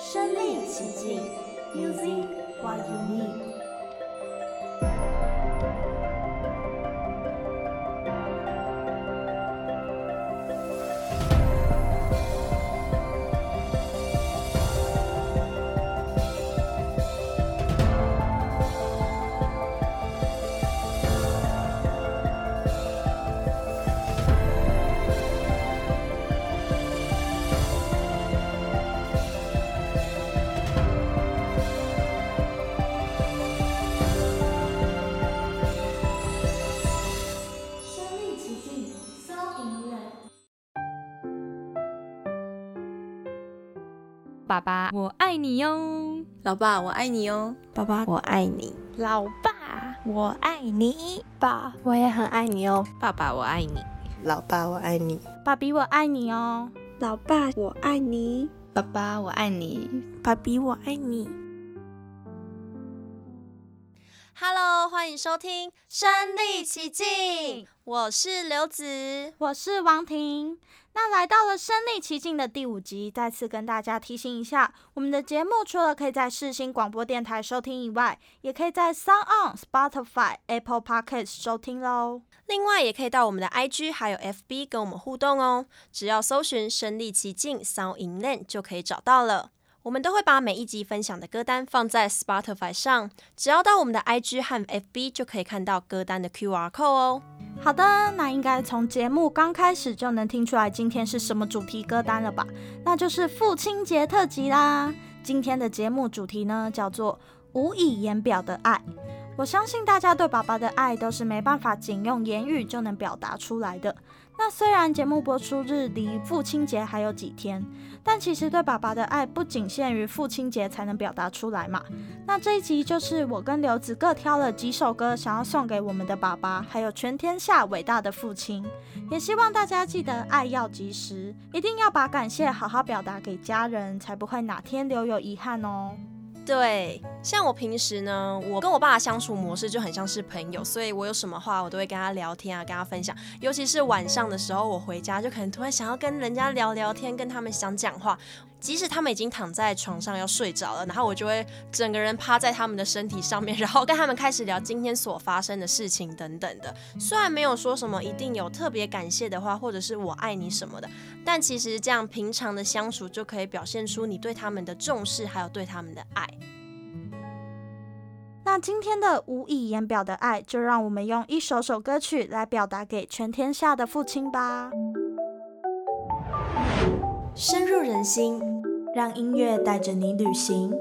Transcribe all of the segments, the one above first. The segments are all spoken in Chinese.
身临其境，Music what you need。我爱你哟！老爸，我爱你哟！爸爸，我爱你！老爸，我爱你！爸，我也很爱你哦！爸爸，我爱你！老爸，我爱你！爸比，我爱你哦！老爸，我爱你！爸爸，我爱你！爸比，我爱你！Hello，欢迎收听《身临其境》，我是刘子，我是王婷。那来到了身临其境的第五集，再次跟大家提醒一下，我们的节目除了可以在世新广播电台收听以外，也可以在 SoundOn、Spotify、Apple Podcasts 收听喽。另外，也可以到我们的 IG 还有 FB 跟我们互动哦，只要搜寻“身临其境 SoundInLand” 就可以找到了。我们都会把每一集分享的歌单放在 Spotify 上，只要到我们的 IG 和 FB 就可以看到歌单的 QR code 哦。好的，那应该从节目刚开始就能听出来今天是什么主题歌单了吧？那就是父亲节特辑啦。今天的节目主题呢，叫做无以言表的爱。我相信大家对爸爸的爱都是没办法仅用言语就能表达出来的。那虽然节目播出日离父亲节还有几天，但其实对爸爸的爱不仅限于父亲节才能表达出来嘛。那这一集就是我跟刘子各挑了几首歌，想要送给我们的爸爸，还有全天下伟大的父亲。也希望大家记得爱要及时，一定要把感谢好好表达给家人，才不会哪天留有遗憾哦。对，像我平时呢，我跟我爸的相处模式就很像是朋友，所以我有什么话我都会跟他聊天啊，跟他分享。尤其是晚上的时候，我回家就可能突然想要跟人家聊聊天，跟他们想讲话。即使他们已经躺在床上要睡着了，然后我就会整个人趴在他们的身体上面，然后跟他们开始聊今天所发生的事情等等的。虽然没有说什么一定有特别感谢的话，或者是我爱你什么的，但其实这样平常的相处就可以表现出你对他们的重视，还有对他们的爱。那今天的无以言表的爱，就让我们用一首首歌曲来表达给全天下的父亲吧。深入人心，让音乐带着你旅行。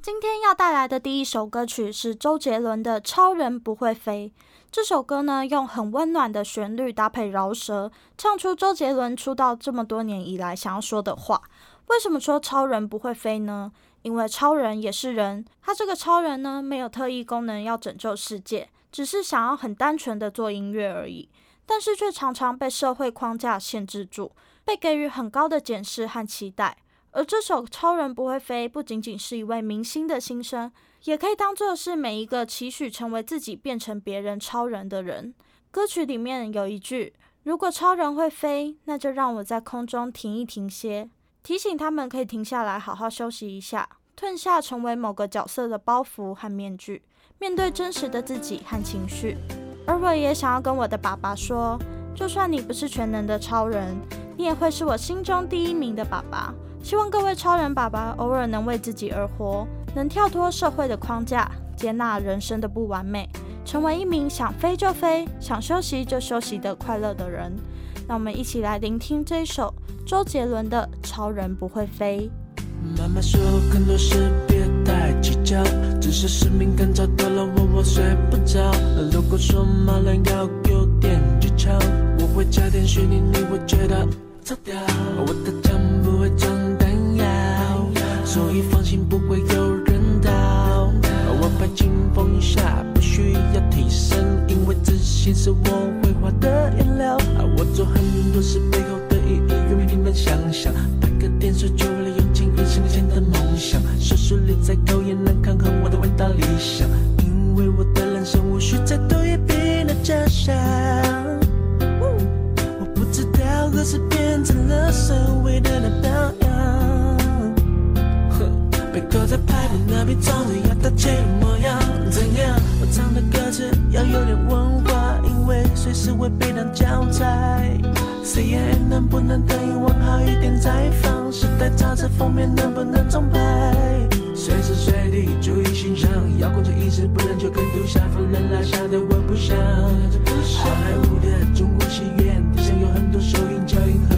今天要带来的第一首歌曲是周杰伦的《超人不会飞》。这首歌呢，用很温暖的旋律搭配饶舌，唱出周杰伦出道这么多年以来想要说的话。为什么说超人不会飞呢？因为超人也是人，他这个超人呢，没有特异功能要拯救世界。只是想要很单纯的做音乐而已，但是却常常被社会框架限制住，被给予很高的检视和期待。而这首《超人不会飞》不仅仅是一位明星的心声，也可以当作是每一个期许成为自己变成别人超人的人。歌曲里面有一句：“如果超人会飞，那就让我在空中停一停歇，提醒他们可以停下来好好休息一下，褪下成为某个角色的包袱和面具。”面对真实的自己和情绪，而我也想要跟我的爸爸说，就算你不是全能的超人，你也会是我心中第一名的爸爸。希望各位超人爸爸偶尔能为自己而活，能跳脱社会的框架，接纳人生的不完美，成为一名想飞就飞、想休息就休息的快乐的人。让我们一起来聆听这一首周杰伦的《超人不会飞》。妈妈说很多事太计较，只是使命感找到了我，我睡不着。如果说骂人要有点技巧，我会加点虚拟，你会觉得超屌。我的枪不会装弹药，所以放心不会有人倒。我拍轻风一下不需要提升，因为自信是我绘画的颜料。我做很多事背后的意义远比你们想象，拍个电视剧为了有钱。实现的梦想，手术里再考验能抗衡我的伟大理想，因为我的人生无需再多一笔那假象。我不知道何时变成了所谓的那榜样，被扣在牌匾那边，总要大街的模样，怎样？我唱的歌词要有点文化。为随时会被当教材。CNN 能不能等于问号一点再放？时代杂志封面能不能重拍？随时随地注意欣赏，要控制意识，不然就跟杜夏夫人拉下的我不想。好莱坞的中国戏院，地上有很多手印脚印，何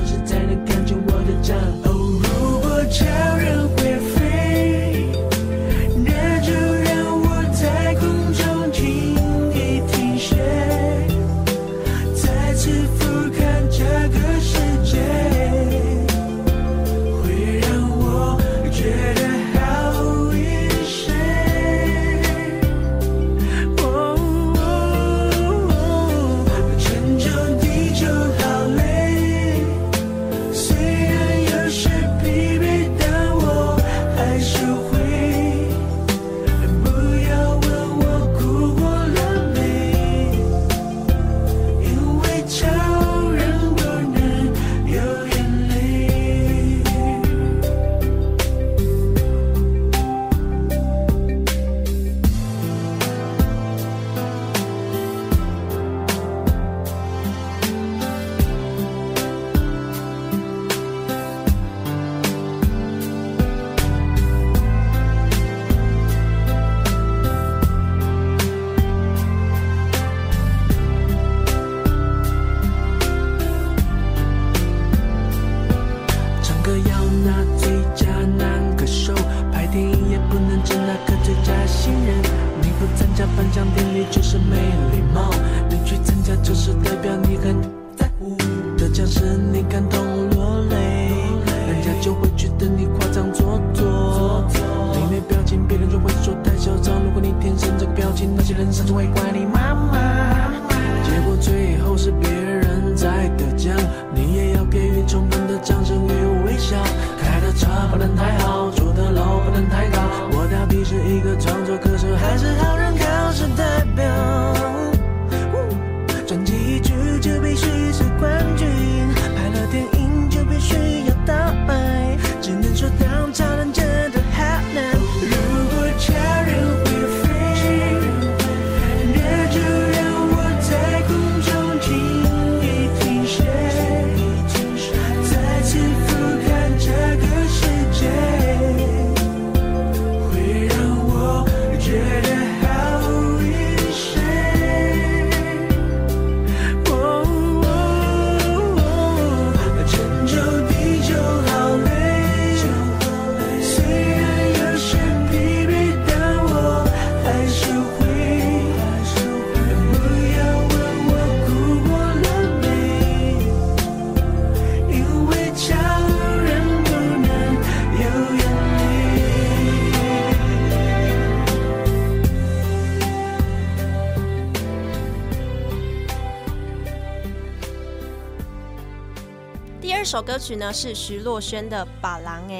曲呢是徐若瑄的《别人的》，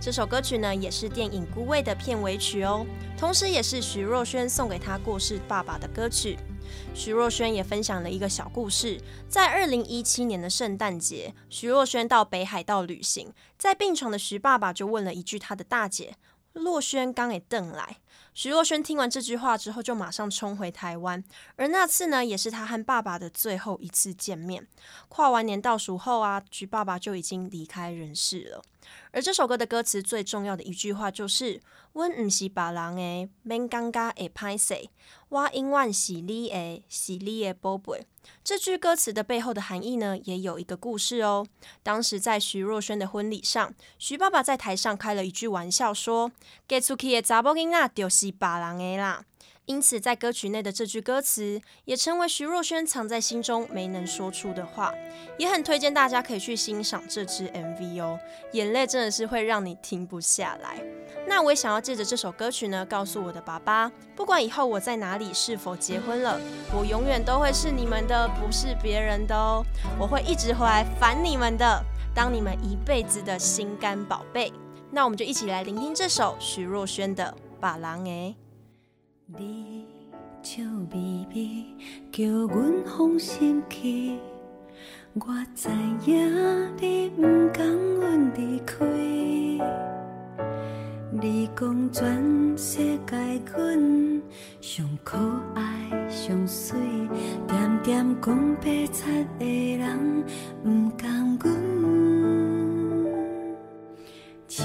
这首歌曲呢也是电影《孤味》的片尾曲哦，同时也是徐若瑄送给她过世爸爸的歌曲。徐若瑄也分享了一个小故事，在二零一七年的圣诞节，徐若瑄到北海道旅行，在病床的徐爸爸就问了一句他的大姐：“若瑄刚给邓来？”徐若瑄听完这句话之后，就马上冲回台湾。而那次呢，也是她和爸爸的最后一次见面。跨完年倒数后啊，徐爸爸就已经离开人世了。而这首歌的歌词最重要的一句话就是：“阮唔是别人的，免尴尬会歹势，我永远是你的，是你的宝贝。”这句歌词的背后的含义呢，也有一个故事哦。当时在徐若瑄的婚礼上，徐爸爸在台上开了一句玩笑，说：“嫁出去的查某囡仔就是别人的啦。”因此，在歌曲内的这句歌词也成为徐若瑄藏在心中没能说出的话，也很推荐大家可以去欣赏这支 MV 哦，眼泪真的是会让你停不下来。那我也想要借着这首歌曲呢，告诉我的爸爸，不管以后我在哪里，是否结婚了，我永远都会是你们的，不是别人的哦，我会一直回来烦你们的，当你们一辈子的心肝宝贝。那我们就一起来聆听这首徐若瑄的《别人的》。你笑眯眯，叫阮放心去。我知影你不甘阮离开，你讲全世界阮上可爱上水，点点讲白贼的人不甘阮，请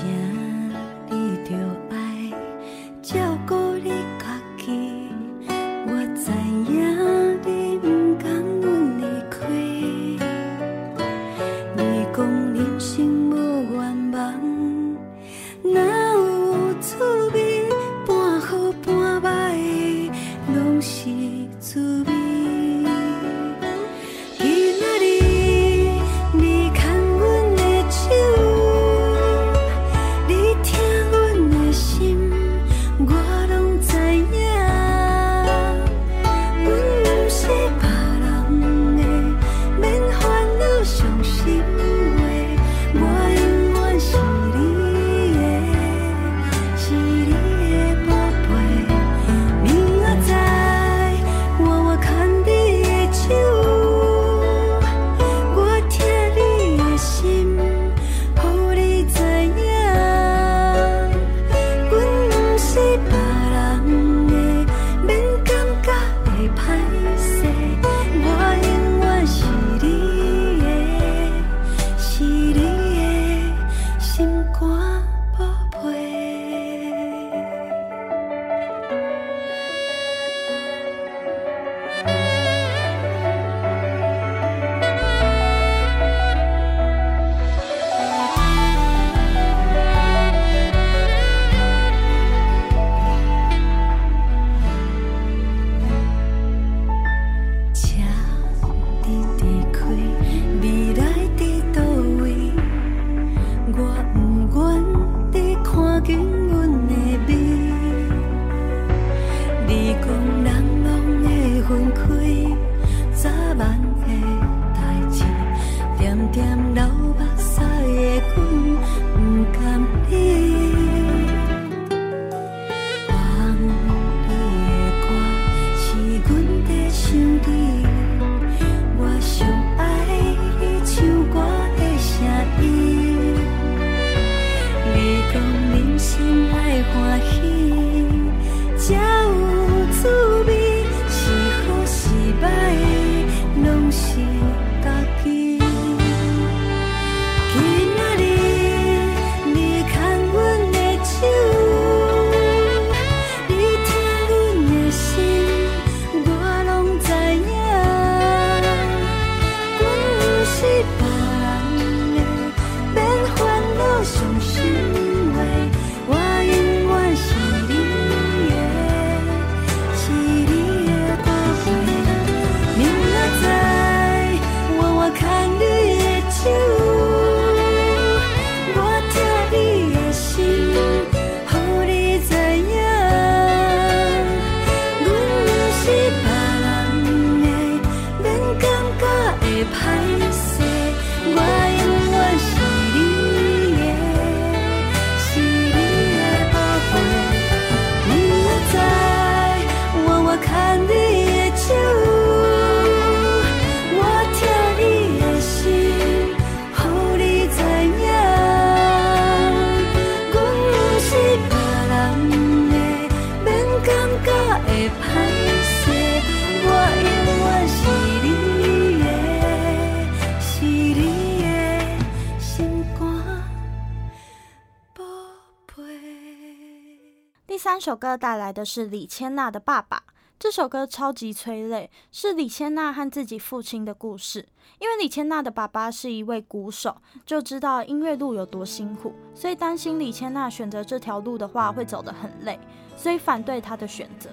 歌带来的是李千娜的《爸爸》。这首歌超级催泪，是李千娜和自己父亲的故事。因为李千娜的爸爸是一位鼓手，就知道音乐路有多辛苦，所以担心李千娜选择这条路的话会走得很累，所以反对她的选择。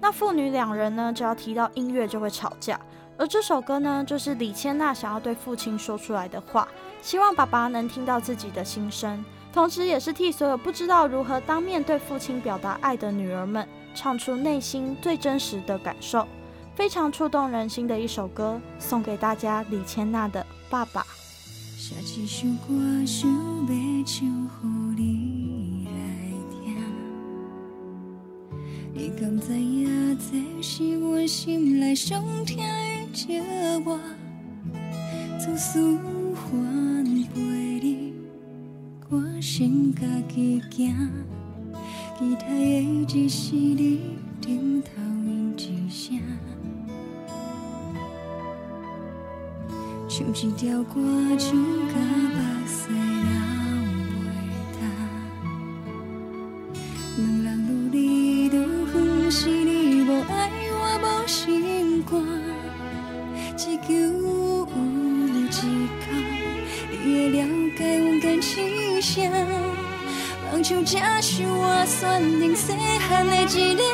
那父女两人呢，只要提到音乐就会吵架。而这首歌呢，就是李千娜想要对父亲说出来的话，希望爸爸能听到自己的心声，同时也是替所有不知道如何当面对父亲表达爱的女儿们。唱出内心最真实的感受，非常触动人心的一首歌，送给大家。李千娜的《爸爸》。写一首歌，想要唱予你来听。你敢知影，这是我心内上疼的笑话？做思心家己行，期待的只是你点头应一声，像一条歌，唱到目屎 acele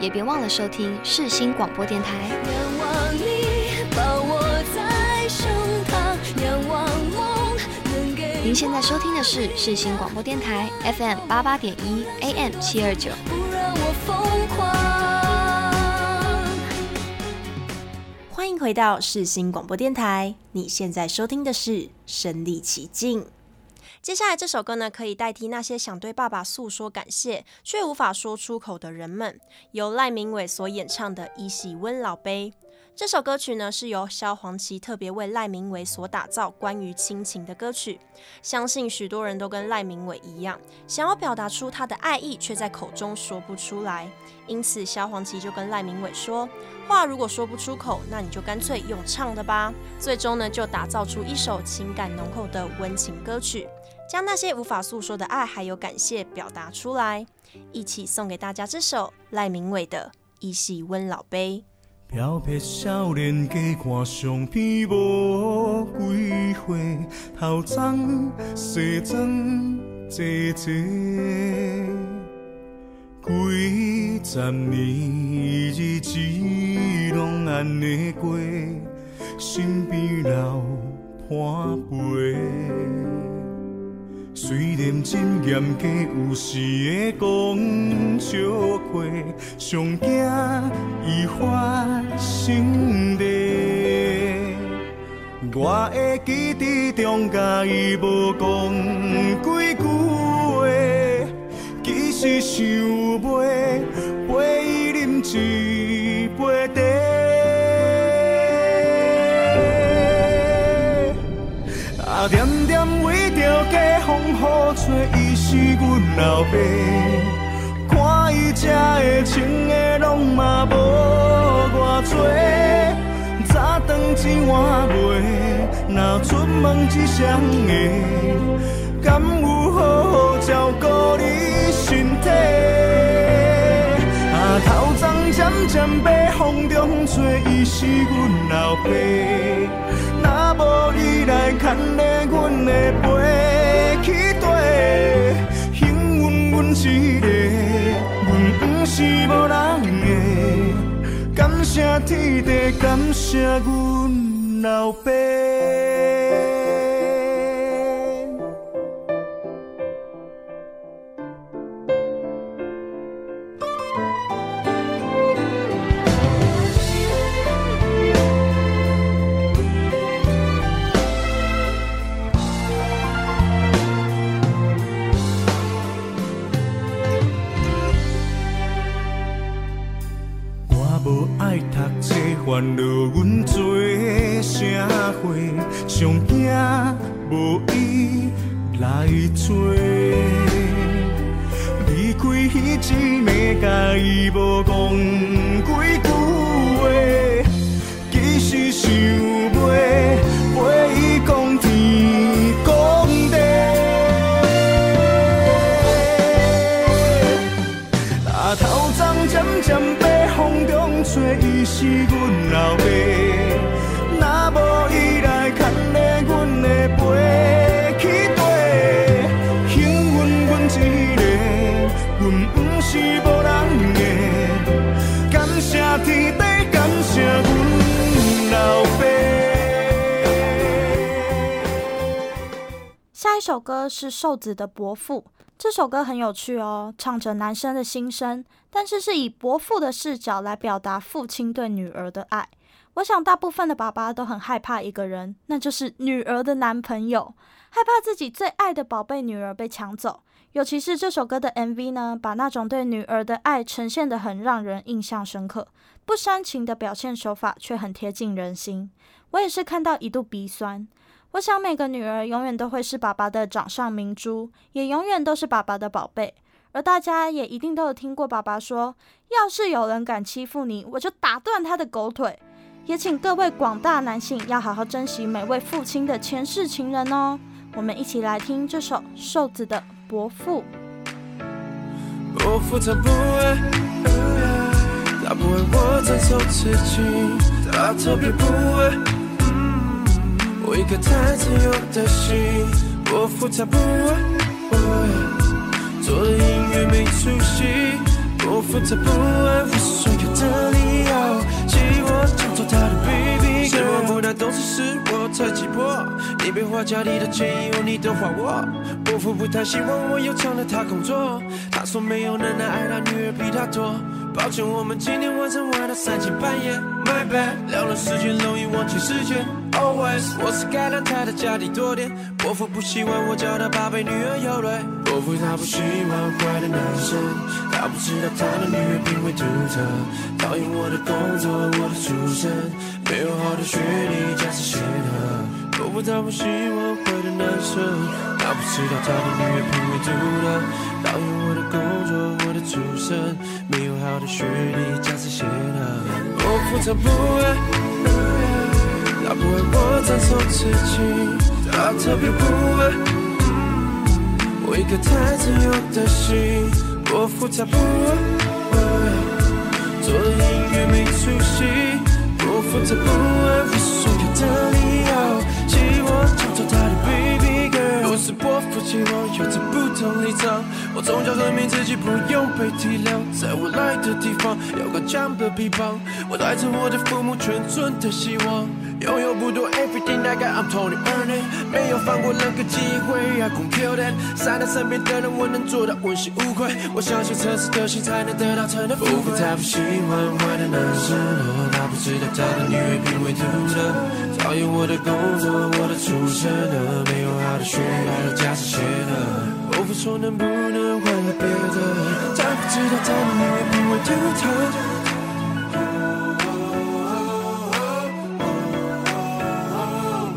也别忘了收听世新广播电台。仰望你，抱我在胸膛，仰望梦能给您现在收听的是世新广播电台 FM 八八点一 AM 七二九。不让我疯狂。欢迎回到世新广播电台，你现在收听的是《身临其境》。接下来这首歌呢，可以代替那些想对爸爸诉说感谢却无法说出口的人们，由赖明伟所演唱的《一喜温老杯》。这首歌曲呢，是由萧煌奇特别为赖明伟所打造，关于亲情的歌曲。相信许多人都跟赖明伟一样，想要表达出他的爱意，却在口中说不出来。因此，萧煌奇就跟赖明伟说：“话如果说不出口，那你就干脆用唱的吧。”最终呢，就打造出一首情感浓厚的温情歌曲。将那些无法诉说的爱还有感谢表达出来，一起送给大家这首赖明伟的《伊是阮老杯》。飘泊少年家，看相片无几回，头脏西装坐坐，几十年日子拢安尼过，身边留伴陪。虽然真严格，有时会讲笑话，上惊伊发生地。我会记得中甲伊无讲几句话，其实想陪陪伊饮一杯茶。啊点家风雨吹，伊是阮老爸。看伊吃的、穿的，拢嘛无偌多。早顿钱换袂，若出门一双个，敢有好好照顾你身体？头脏渐渐白风中吹，伊是阮老爸。若无伊来牵勒阮的背去地，幸运阮一个，阮不是无人的。感谢天地，感谢阮老爸。瘦子的《伯父》，这首歌很有趣哦，唱着男生的心声。但是是以伯父的视角来表达父亲对女儿的爱。我想大部分的爸爸都很害怕一个人，那就是女儿的男朋友，害怕自己最爱的宝贝女儿被抢走。尤其是这首歌的 MV 呢，把那种对女儿的爱呈现得很让人印象深刻，不煽情的表现手法却很贴近人心。我也是看到一度鼻酸。我想每个女儿永远都会是爸爸的掌上明珠，也永远都是爸爸的宝贝。而大家也一定都有听过爸爸说：“要是有人敢欺负你，我就打断他的狗腿。”也请各位广大男性要好好珍惜每位父亲的前世情人哦。我们一起来听这首瘦子的《伯父》。伯父他不爱，他不爱我承受刺激，他特别不爱，我一颗太自由的心。伯父他不爱。做的音乐没出息，伯父他不爱我所有的理由，希望抢走他的 baby。希望不太懂事是我太急迫，你别花家里的钱以后你都还我。伯父不太希望我又抢了他工作，他说没有能耐爱他女儿比他多。抱歉，我们今天晚上玩到三更半夜，My bad，聊了时间容易忘记时间。Always，我是该让他的家里多点。伯父不喜欢我叫他宝贝女儿有泪。伯父他不喜欢坏的男生，他不知道他的女儿品味独特，讨厌我的工作，我的出身，没有好的学历，家世显赫。伯父他不喜欢坏的男生，他不知道他的女儿品味独特，讨厌我的工作，我的出身，没有好的学历，家世显赫。伯父他不爱，他不爱我承受刺激，他特别不爱。我一颗太自由的心，我复杂不爱，做的音乐没出息，我复杂不爱我所有的你是伯父，期望有着不同立场，我从小证明自己不用被体谅，在我来的地方有个强的臂膀，我带着我的父母全村的希望。拥有不多，everything I got I'm Tony earning，没有放过任何机会，I gon' kill them。善待身边的人，我能做到问心无愧。我相信诚实的心才能得到真的富贵。伯父他不喜欢坏的男生，他不知道他的女人品味独特，讨厌我的工作，我的出身，没有好的学历，还有家世显赫。伯父说能不能换个别的，他不知道他的女儿品味独特。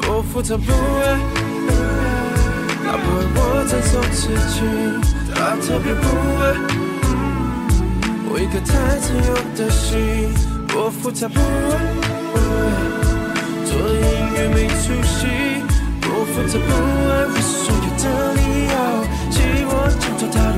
伯父他不爱。不会我在做自己，他特别不会。我一颗太自由的心，我复杂不会。做音乐没出息，我负责不会。我所有的理由，替我抢走他的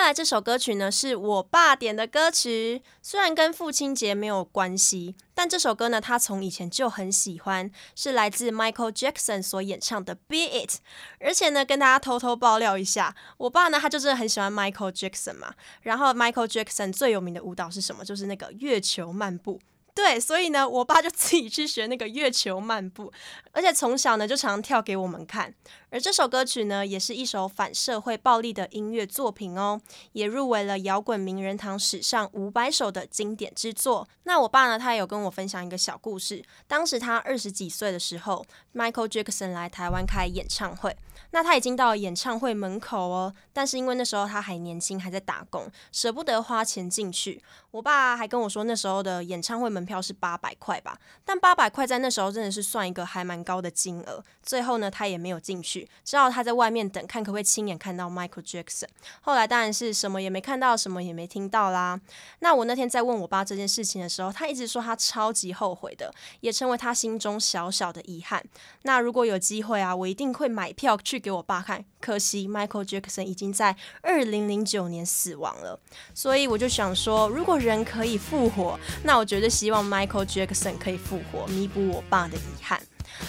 接下来这首歌曲呢，是我爸点的歌曲，虽然跟父亲节没有关系，但这首歌呢，他从以前就很喜欢，是来自 Michael Jackson 所演唱的《Be It》，而且呢，跟大家偷偷爆料一下，我爸呢，他就真的很喜欢 Michael Jackson 嘛，然后 Michael Jackson 最有名的舞蹈是什么？就是那个月球漫步。对，所以呢，我爸就自己去学那个月球漫步，而且从小呢就常跳给我们看。而这首歌曲呢，也是一首反社会暴力的音乐作品哦，也入围了摇滚名人堂史上五百首的经典之作。那我爸呢，他也有跟我分享一个小故事，当时他二十几岁的时候，Michael Jackson 来台湾开演唱会。那他已经到了演唱会门口哦，但是因为那时候他还年轻，还在打工，舍不得花钱进去。我爸还跟我说，那时候的演唱会门票是八百块吧，但八百块在那时候真的是算一个还蛮高的金额。最后呢，他也没有进去，只好他在外面等，看可不可以亲眼看到 Michael Jackson。后来当然是什么也没看到，什么也没听到啦。那我那天在问我爸这件事情的时候，他一直说他超级后悔的，也成为他心中小小的遗憾。那如果有机会啊，我一定会买票去。给我爸看，可惜 Michael Jackson 已经在二零零九年死亡了，所以我就想说，如果人可以复活，那我绝对希望 Michael Jackson 可以复活，弥补我爸的遗憾。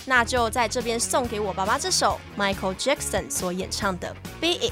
那就在这边送给我爸爸这首 Michael Jackson 所演唱的《Be It》。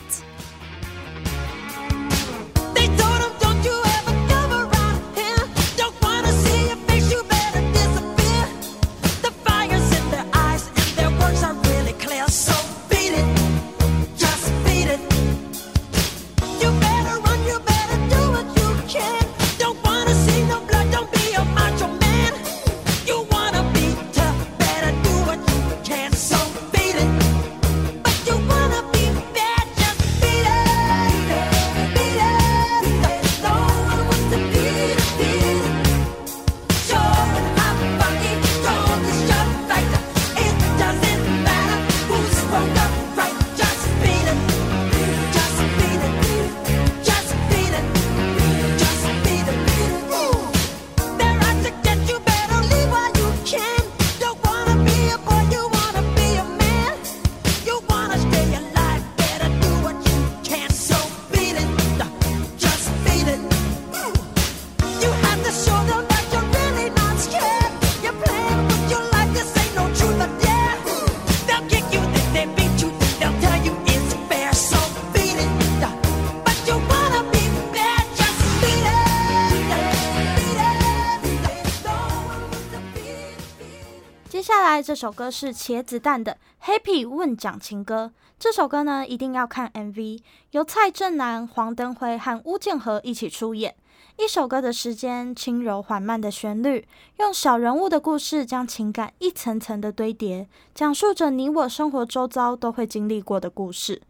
这首歌是茄子蛋的《Happy 问讲情歌》。这首歌呢，一定要看 MV，由蔡振南、黄登辉和巫建和一起出演。一首歌的时间，轻柔缓慢的旋律，用小人物的故事将情感一层层的堆叠，讲述着你我生活周遭都会经历过的故事。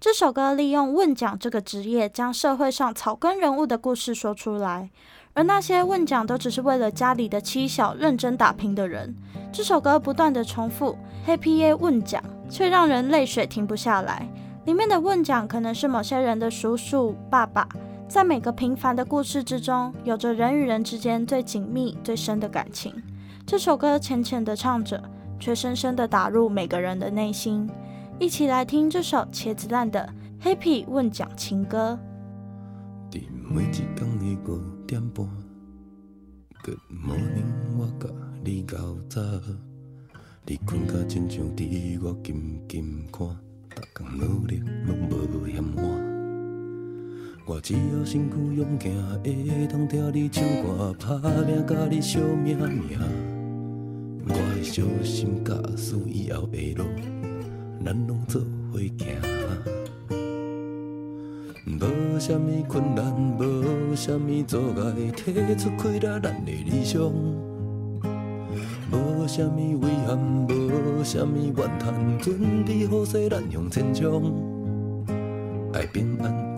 这首歌利用问讲这个职业，将社会上草根人物的故事说出来。而那些问奖都只是为了家里的妻小认真打拼的人，这首歌不断的重复 “Happy 耶问奖”，却让人泪水停不下来。里面的问奖可能是某些人的叔叔、爸爸，在每个平凡的故事之中，有着人与人之间最紧密、最深的感情。这首歌浅浅的唱着，却深深的打入每个人的内心。一起来听这首茄子蛋的 “Happy 问奖情歌”。点半，Good morning，我甲你较早。你困甲亲像伫我金金看，逐工努力拢无嫌晚。我只要身躯勇健，会当听你唱歌，拍拼甲你相命命。我会小心驾驶以后的路，咱拢做伙行。无啥物困难，无啥物阻碍，提出开了咱的理想。无啥物遗憾，无啥物怨叹，准备好势，咱向前冲。爱平安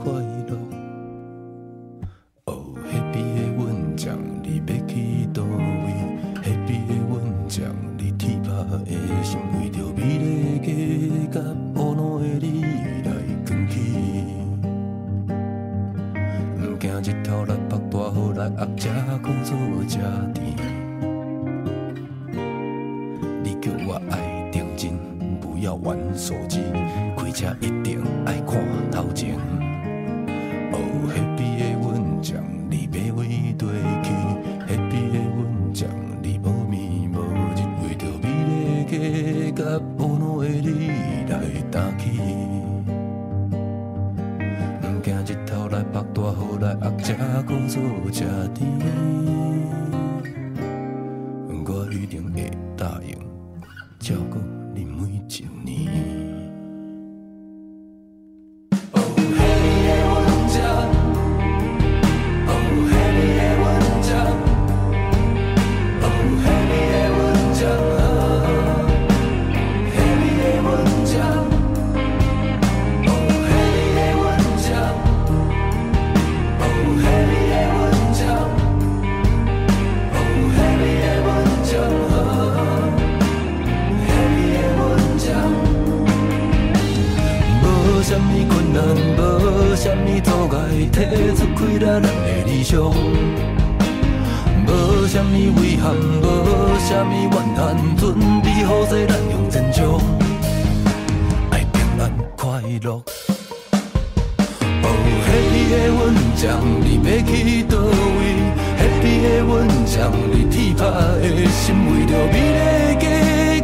为着美丽的家，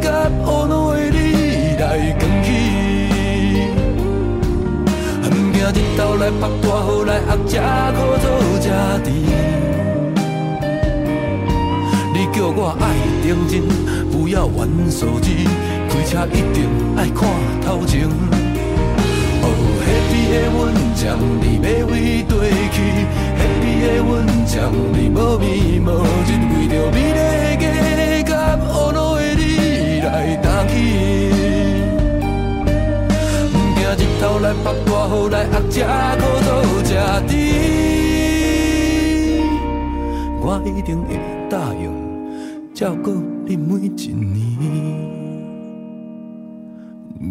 甲懊恼的你来扛起。恨惊日头来曝大雨来压吃苦做吃甜。你叫我爱认真，不要玩手机，开车一定爱看头前。哦，那边的阮将你要为去，那边的阮将你无眠无日为着美丽。去。不惊日头来曝外，雨来压吃苦做吃低。我一定会答应照顾你每一年。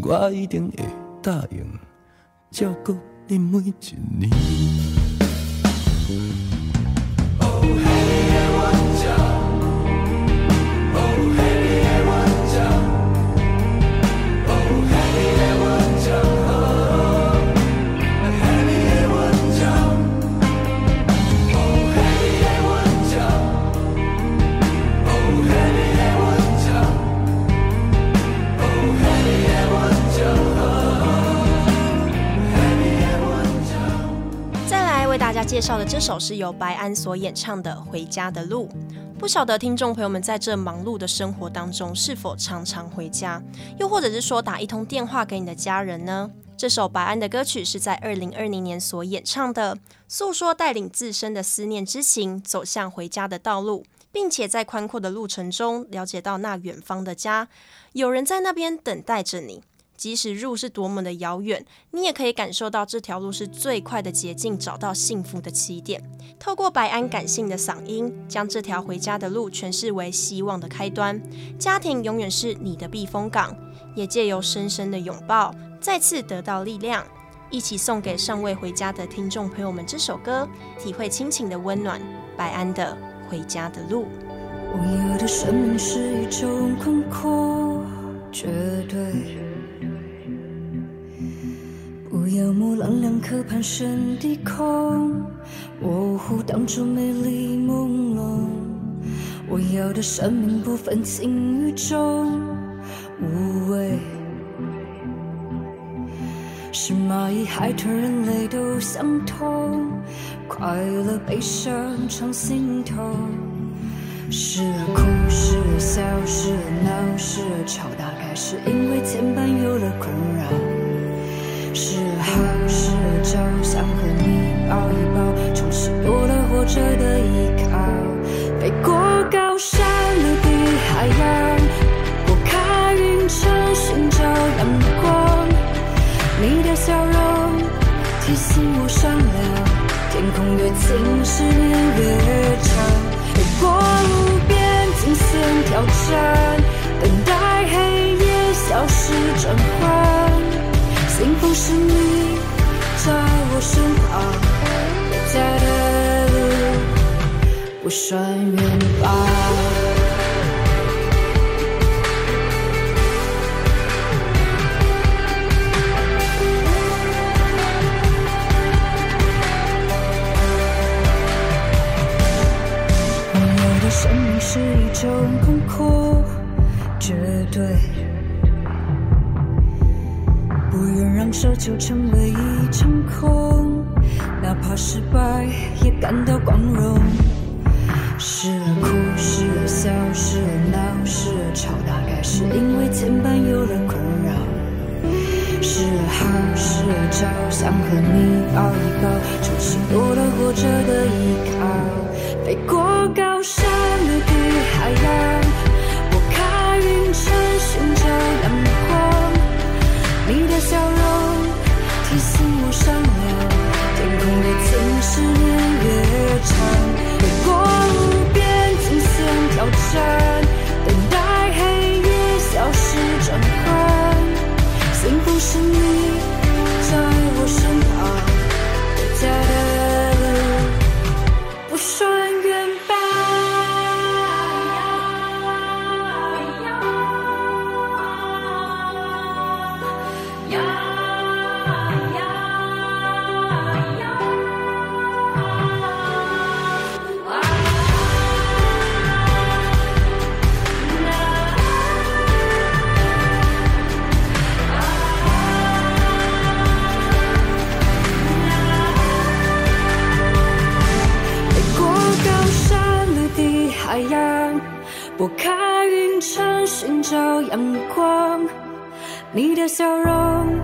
我一定会答应照顾你每一年。介绍的这首是由白安所演唱的《回家的路》，不晓得听众朋友们在这忙碌的生活当中是否常常回家，又或者是说打一通电话给你的家人呢？这首白安的歌曲是在二零二零年所演唱的，诉说带领自身的思念之情走向回家的道路，并且在宽阔的路程中了解到那远方的家，有人在那边等待着你。即使路是多么的遥远，你也可以感受到这条路是最快的捷径，找到幸福的起点。透过白安感性的嗓音，将这条回家的路诠释为希望的开端。家庭永远是你的避风港，也借由深深的拥抱，再次得到力量。一起送给尚未回家的听众朋友们这首歌，体会亲情的温暖。白安的《回家的路》。我有的生命是一种宽阔，绝对。不要模棱两可盘旋低空，模糊当初美丽朦胧。我要的生命不分轻与重，无畏。是蚂蚁、海豚、人类都相同，快乐、悲伤常心头。时而哭，时而笑，时而闹，时而吵，大概是因为牵绊有了困扰。时而好，时而糟，想和你抱一抱，从此多了活着的依靠。飞过高山陆地海洋，拨开云层寻找阳光。你的笑容提醒我善良，天空越近，思念越长。飞过无边金线挑战，等待黑夜消失转换。幸福是你在我身旁，回家的路不算远吧。我的生命是一种空苦，绝对。不愿让奢求成为一场空，哪怕失败也感到光荣。时而哭，时而笑，时而闹，时而吵，大概是因为牵绊有人困扰。时而好，时而糟，想和你抱一抱，重新获得活着的依靠，飞过高山陆地海洋。云层寻找阳光，你的笑容提醒我善良。天空越近，思念越长。越过无边惊险挑战，寻找阳光。你的笑容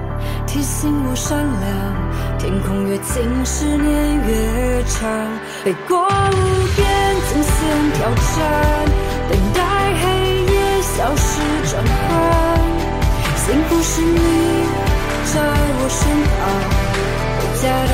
提醒我善良。天空越近，思念越长。飞过无边金线挑战，等待黑夜消失转换。幸福是你在我身旁，回家的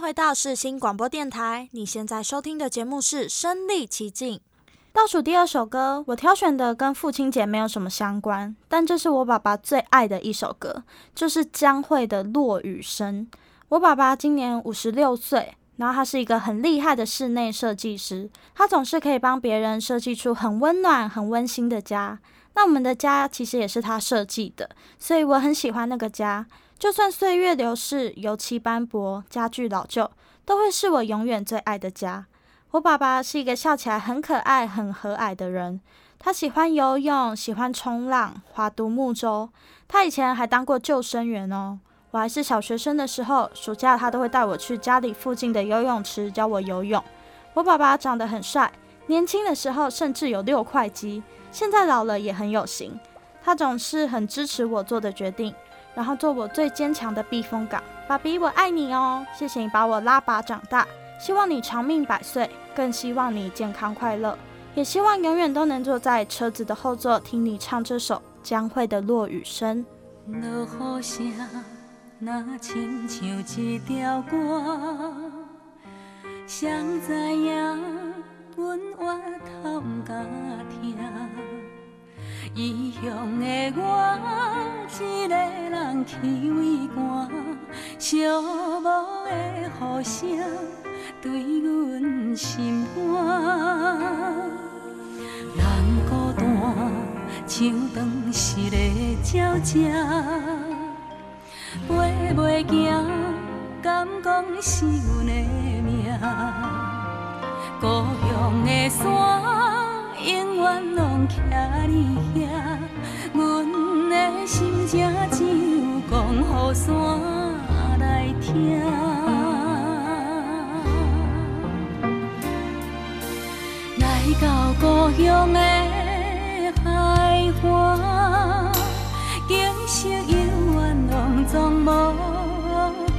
回到世新广播电台，你现在收听的节目是《身历其境》。倒数第二首歌，我挑选的跟父亲节没有什么相关，但这是我爸爸最爱的一首歌，就是江蕙的《落雨声》。我爸爸今年五十六岁，然后他是一个很厉害的室内设计师，他总是可以帮别人设计出很温暖、很温馨的家。那我们的家其实也是他设计的，所以我很喜欢那个家。就算岁月流逝，油漆斑驳，家具老旧，都会是我永远最爱的家。我爸爸是一个笑起来很可爱、很和蔼的人。他喜欢游泳，喜欢冲浪，划独木舟。他以前还当过救生员哦。我还是小学生的时候，暑假他都会带我去家里附近的游泳池教我游泳。我爸爸长得很帅，年轻的时候甚至有六块肌。现在老了也很有型，他总是很支持我做的决定，然后做我最坚强的避风港。爸比，我爱你哦！谢谢你把我拉拔长大，希望你长命百岁，更希望你健康快乐，也希望永远都能坐在车子的后座听你唱这首将会的《落雨声》。落雨声，那亲像一条歌，谁知影阮越头毋敢听。异乡的我，一个人去畏寒，寂寞的雨声对阮心寒。人孤单，像断翅的鸟只，飞袂行，敢讲是阮的命。故乡的山。永远拢徛你遐，阮的心情只有讲予山来听。来到故乡的海岸，景色永远拢总无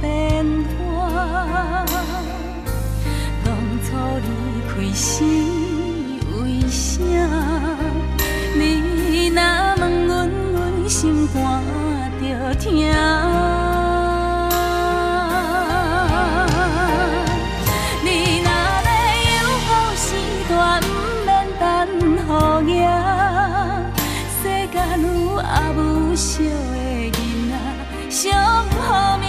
变化。当初离开时。你若问阮，阮心肝着疼。你若有，免。世间有的囡仔，好命，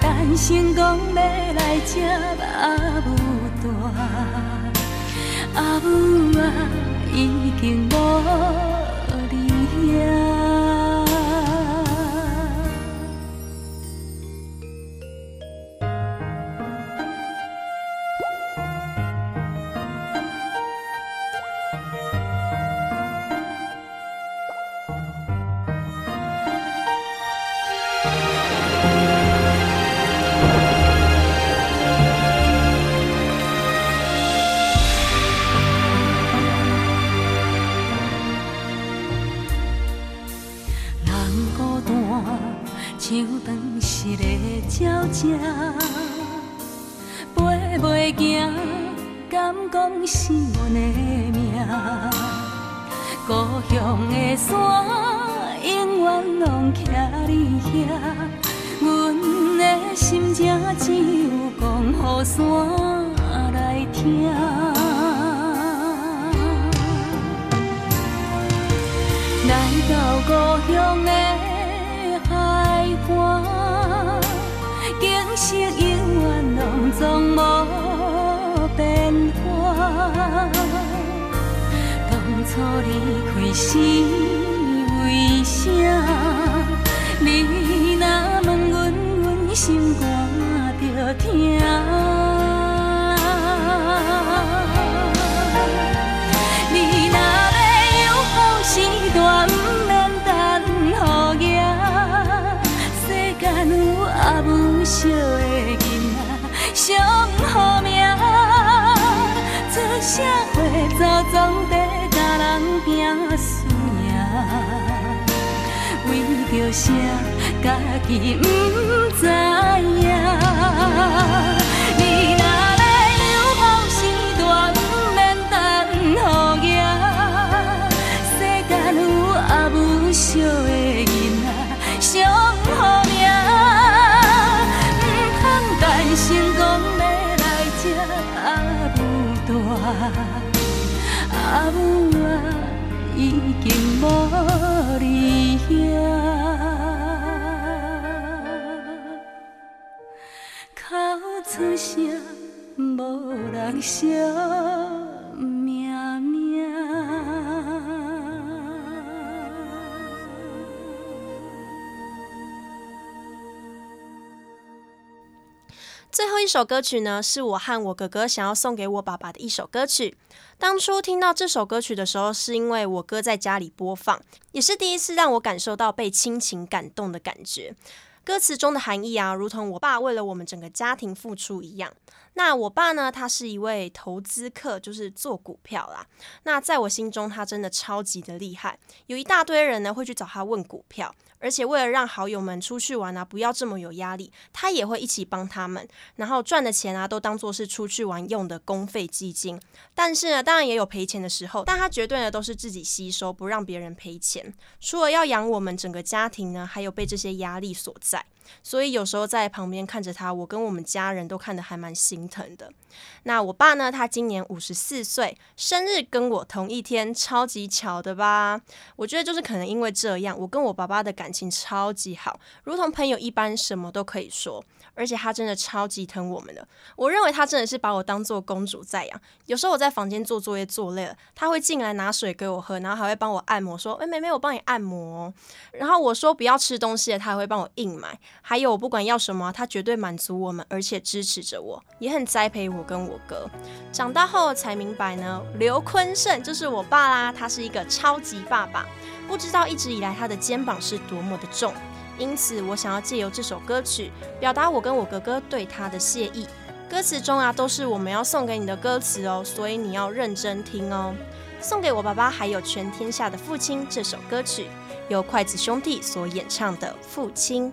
通成功要来吃阿。阿母啊已经无阿母，我已经无你影，哭出声，无人晓。最后一首歌曲呢，是我和我哥哥想要送给我爸爸的一首歌曲。当初听到这首歌曲的时候，是因为我哥在家里播放，也是第一次让我感受到被亲情感动的感觉。歌词中的含义啊，如同我爸为了我们整个家庭付出一样。那我爸呢，他是一位投资客，就是做股票啦。那在我心中，他真的超级的厉害，有一大堆人呢会去找他问股票。而且为了让好友们出去玩啊，不要这么有压力，他也会一起帮他们，然后赚的钱啊，都当做是出去玩用的公费基金。但是呢，当然也有赔钱的时候，但他绝对呢都是自己吸收，不让别人赔钱。除了要养我们整个家庭呢，还有被这些压力所在。所以有时候在旁边看着他，我跟我们家人都看得还蛮心疼的。那我爸呢？他今年五十四岁，生日跟我同一天，超级巧的吧？我觉得就是可能因为这样，我跟我爸爸的感情超级好，如同朋友一般，什么都可以说。而且他真的超级疼我们的，我认为他真的是把我当做公主在养。有时候我在房间做作业做累了，他会进来拿水给我喝，然后还会帮我按摩，说：“哎，妹妹，我帮你按摩。”然后我说不要吃东西了，他还会帮我硬买。还有我不管要什么，他绝对满足我们，而且支持着我，也很栽培我跟我哥。长大后才明白呢，刘坤胜就是我爸啦，他是一个超级爸爸，不知道一直以来他的肩膀是多么的重。因此，我想要借由这首歌曲，表达我跟我哥哥对他的谢意。歌词中啊，都是我们要送给你的歌词哦，所以你要认真听哦。送给我爸爸，还有全天下的父亲，这首歌曲由筷子兄弟所演唱的《父亲》。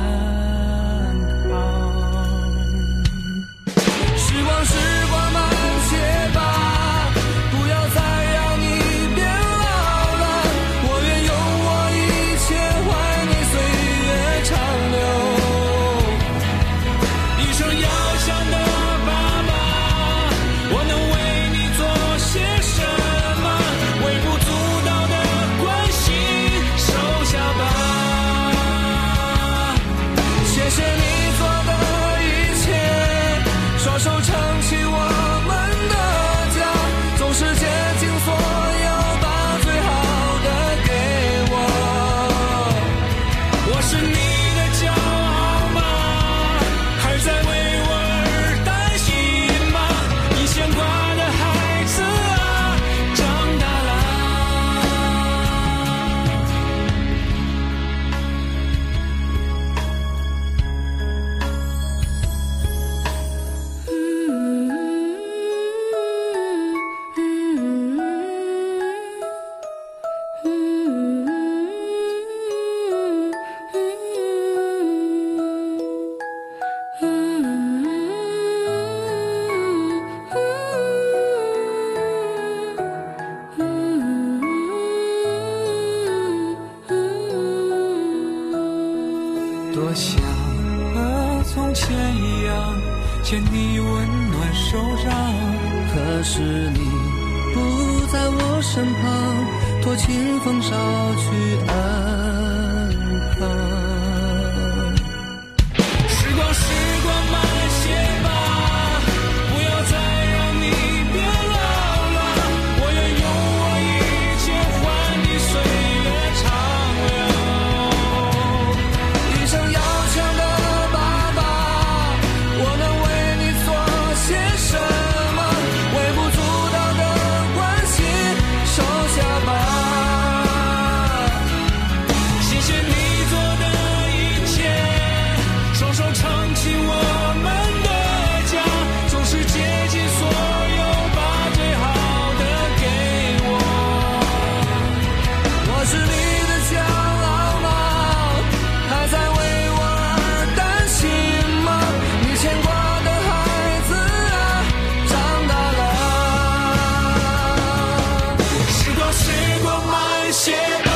shit.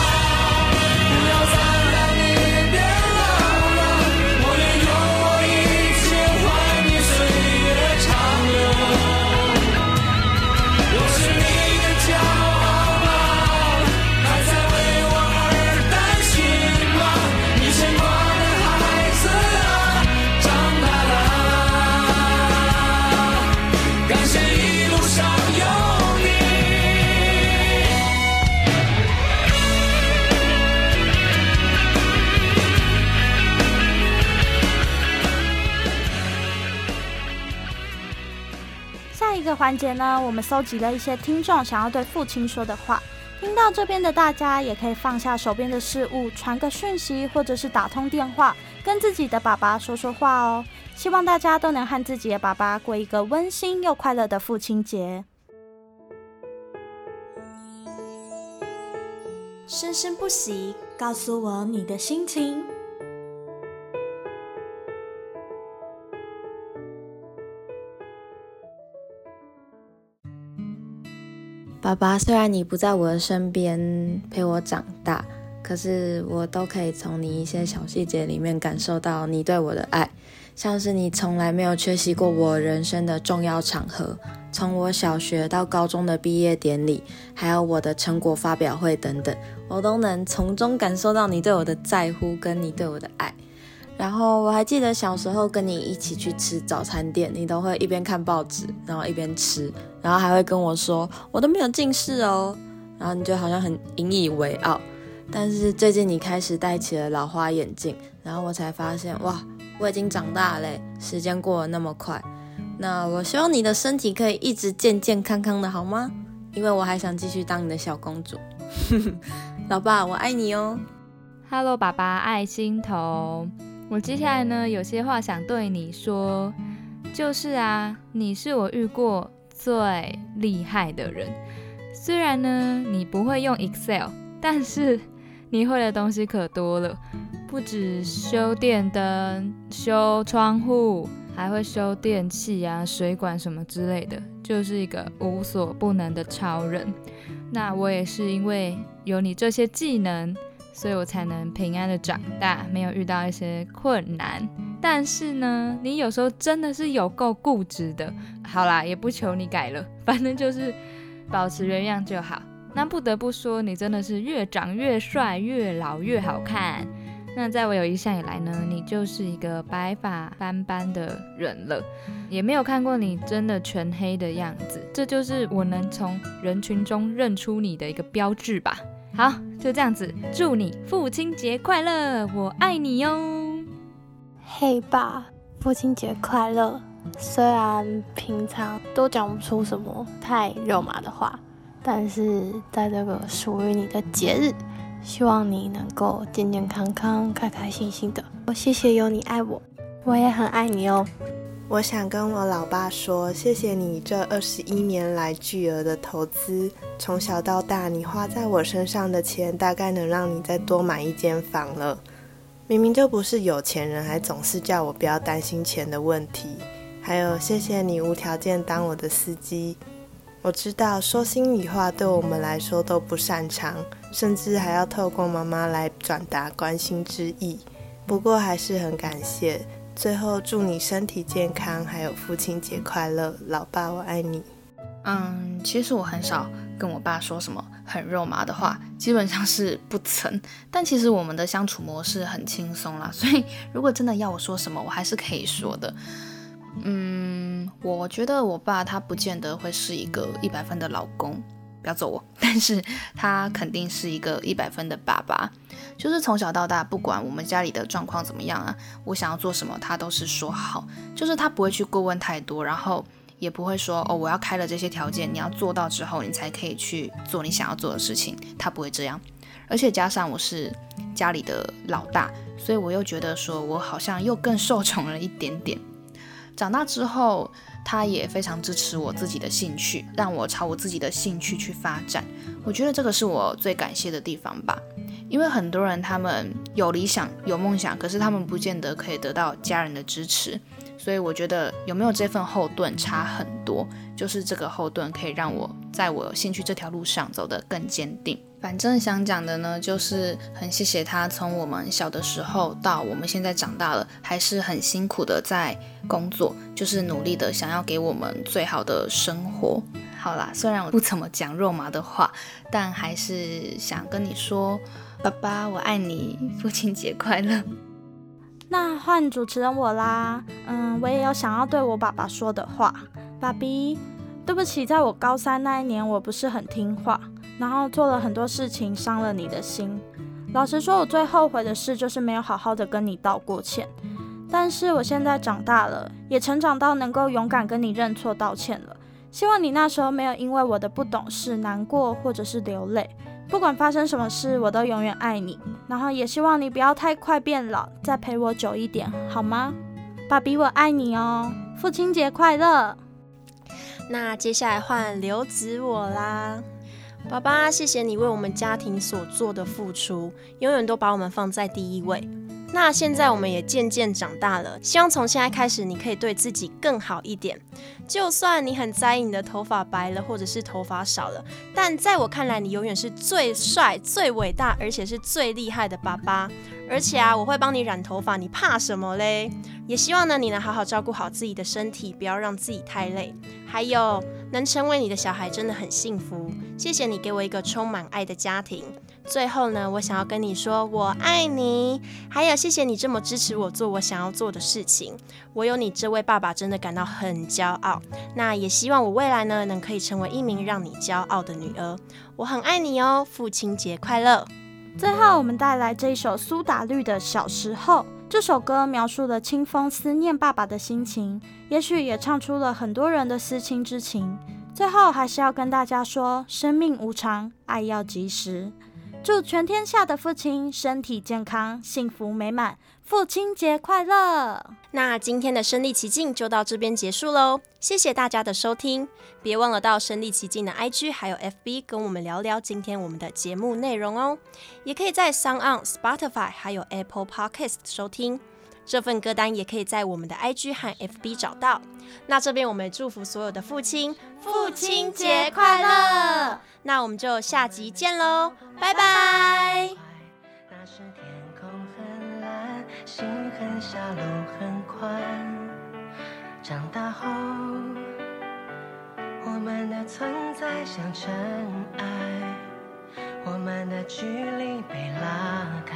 环节呢，我们搜集了一些听众想要对父亲说的话。听到这边的大家，也可以放下手边的事物，传个讯息，或者是打通电话，跟自己的爸爸说说话哦。希望大家都能和自己的爸爸过一个温馨又快乐的父亲节。生生不息，告诉我你的心情。爸爸，虽然你不在我的身边陪我长大，可是我都可以从你一些小细节里面感受到你对我的爱，像是你从来没有缺席过我人生的重要场合，从我小学到高中的毕业典礼，还有我的成果发表会等等，我都能从中感受到你对我的在乎跟你对我的爱。然后我还记得小时候跟你一起去吃早餐店，你都会一边看报纸，然后一边吃，然后还会跟我说我都没有近视哦，然后你就好像很引以为傲。但是最近你开始戴起了老花眼镜，然后我才发现哇，我已经长大嘞，时间过得那么快。那我希望你的身体可以一直健健康康的，好吗？因为我还想继续当你的小公主。老爸，我爱你哦。Hello，爸爸，爱心头。我接下来呢，有些话想对你说。就是啊，你是我遇过最厉害的人。虽然呢，你不会用 Excel，但是你会的东西可多了，不止修电灯、修窗户，还会修电器啊、水管什么之类的，就是一个无所不能的超人。那我也是因为有你这些技能。所以我才能平安的长大，没有遇到一些困难。但是呢，你有时候真的是有够固执的。好啦，也不求你改了，反正就是保持原样就好。那不得不说，你真的是越长越帅，越老越好看。那在我有印象以来呢，你就是一个白发斑斑的人了，也没有看过你真的全黑的样子。这就是我能从人群中认出你的一个标志吧。好，就这样子，祝你父亲节快乐，我爱你哟。嘿，爸，父亲节快乐。虽然平常都讲不出什么太肉麻的话，但是在这个属于你的节日，希望你能够健健康康、开开心心的。我谢谢有你爱我，我也很爱你哦。我想跟我老爸说，谢谢你这二十一年来巨额的投资，从小到大你花在我身上的钱，大概能让你再多买一间房了。明明就不是有钱人，还总是叫我不要担心钱的问题。还有，谢谢你无条件当我的司机。我知道说心里话对我们来说都不擅长，甚至还要透过妈妈来转达关心之意。不过还是很感谢。最后，祝你身体健康，还有父亲节快乐，老爸，我爱你。嗯，其实我很少跟我爸说什么很肉麻的话，基本上是不曾。但其实我们的相处模式很轻松啦，所以如果真的要我说什么，我还是可以说的。嗯，我觉得我爸他不见得会是一个一百分的老公。不要揍我，但是他肯定是一个一百分的爸爸。就是从小到大，不管我们家里的状况怎么样啊，我想要做什么，他都是说好。就是他不会去过问太多，然后也不会说哦，我要开了这些条件，你要做到之后，你才可以去做你想要做的事情。他不会这样。而且加上我是家里的老大，所以我又觉得说我好像又更受宠了一点点。长大之后，他也非常支持我自己的兴趣，让我朝我自己的兴趣去发展。我觉得这个是我最感谢的地方吧。因为很多人他们有理想、有梦想，可是他们不见得可以得到家人的支持。所以我觉得有没有这份后盾差很多，就是这个后盾可以让我在我兴趣这条路上走得更坚定。反正想讲的呢，就是很谢谢他，从我们小的时候到我们现在长大了，还是很辛苦的在工作，就是努力的想要给我们最好的生活。好啦，虽然我不怎么讲肉麻的话，但还是想跟你说，爸爸，我爱你，父亲节快乐。那换主持人我啦，嗯，我也有想要对我爸爸说的话，爸比，对不起，在我高三那一年，我不是很听话。然后做了很多事情，伤了你的心。老实说，我最后悔的事就是没有好好的跟你道过歉。但是我现在长大了，也成长到能够勇敢跟你认错道歉了。希望你那时候没有因为我的不懂事难过，或者是流泪。不管发生什么事，我都永远爱你。然后也希望你不要太快变老，再陪我久一点，好吗？爸比，我爱你哦！父亲节快乐！那接下来换刘子我啦。爸爸，谢谢你为我们家庭所做的付出，永远都把我们放在第一位。那现在我们也渐渐长大了，希望从现在开始，你可以对自己更好一点。就算你很在意你的头发白了，或者是头发少了，但在我看来，你永远是最帅、最伟大，而且是最厉害的爸爸。而且啊，我会帮你染头发，你怕什么嘞？也希望呢，你能好好照顾好自己的身体，不要让自己太累。还有，能成为你的小孩真的很幸福。谢谢你给我一个充满爱的家庭。最后呢，我想要跟你说，我爱你。还有，谢谢你这么支持我做我想要做的事情。我有你这位爸爸，真的感到很骄傲。那也希望我未来呢，能可以成为一名让你骄傲的女儿。我很爱你哦，父亲节快乐。最后，我们带来这一首苏打绿的《小时候》。这首歌描述了清风思念爸爸的心情，也许也唱出了很多人的思亲之情。最后，还是要跟大家说：生命无常，爱要及时。祝全天下的父亲身体健康、幸福美满，父亲节快乐！那今天的身历其境就到这边结束喽，谢谢大家的收听，别忘了到身历其境的 IG 还有 FB 跟我们聊聊今天我们的节目内容哦，也可以在 SoundOn、Spotify 还有 Apple Podcast 收听。这份歌单也可以在我们的 IG 和 FB 找到。那这边我们也祝福所有的父亲，父亲节快乐！那我们就下集见喽，拜拜。那时天空很蓝，心很小，路很宽。长大后，我们的存在像尘埃，我们的距离被拉开。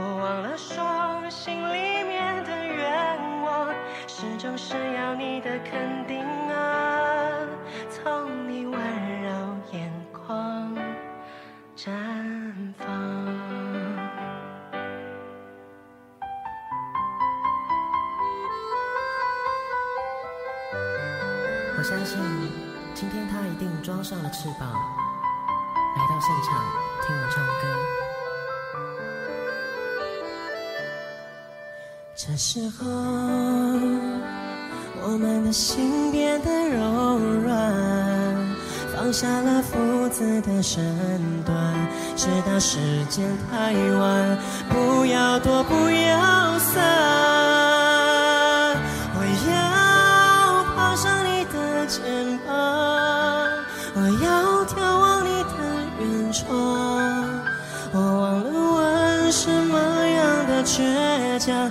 我忘了说，心里面的愿望，始终是要你的肯定啊，从你温柔眼眶绽放。我相信，今天他一定装上了翅膀，来到现场听我唱歌。这时候，我们的心变得柔软，放下了父子的身段，直到时间太晚，不要躲，不要散。我要爬上你的肩膀，我要眺望你的远窗，我忘了问什么样的倔强。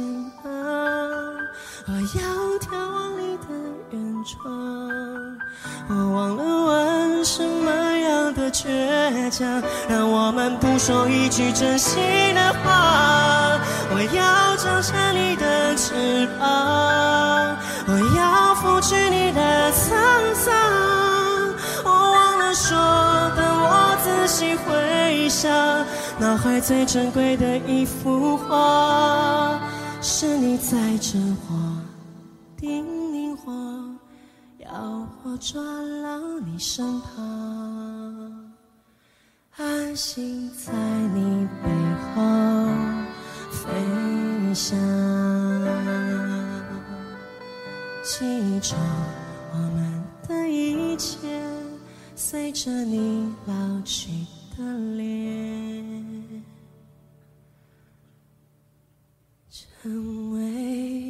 肩膀，我要眺望你的远窗。我忘了问什么样的倔强，让我们不说一句真心的话。我要长成你的翅膀，我要拂去你的沧桑。我忘了说，等我仔细回想，脑海最珍贵的一幅画。是你载着我，叮咛我，要我抓牢你身旁，安心在你背后飞翔，记住我们的一切，随着你老去的脸。away.